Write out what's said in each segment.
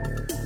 later.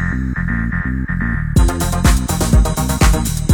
thank you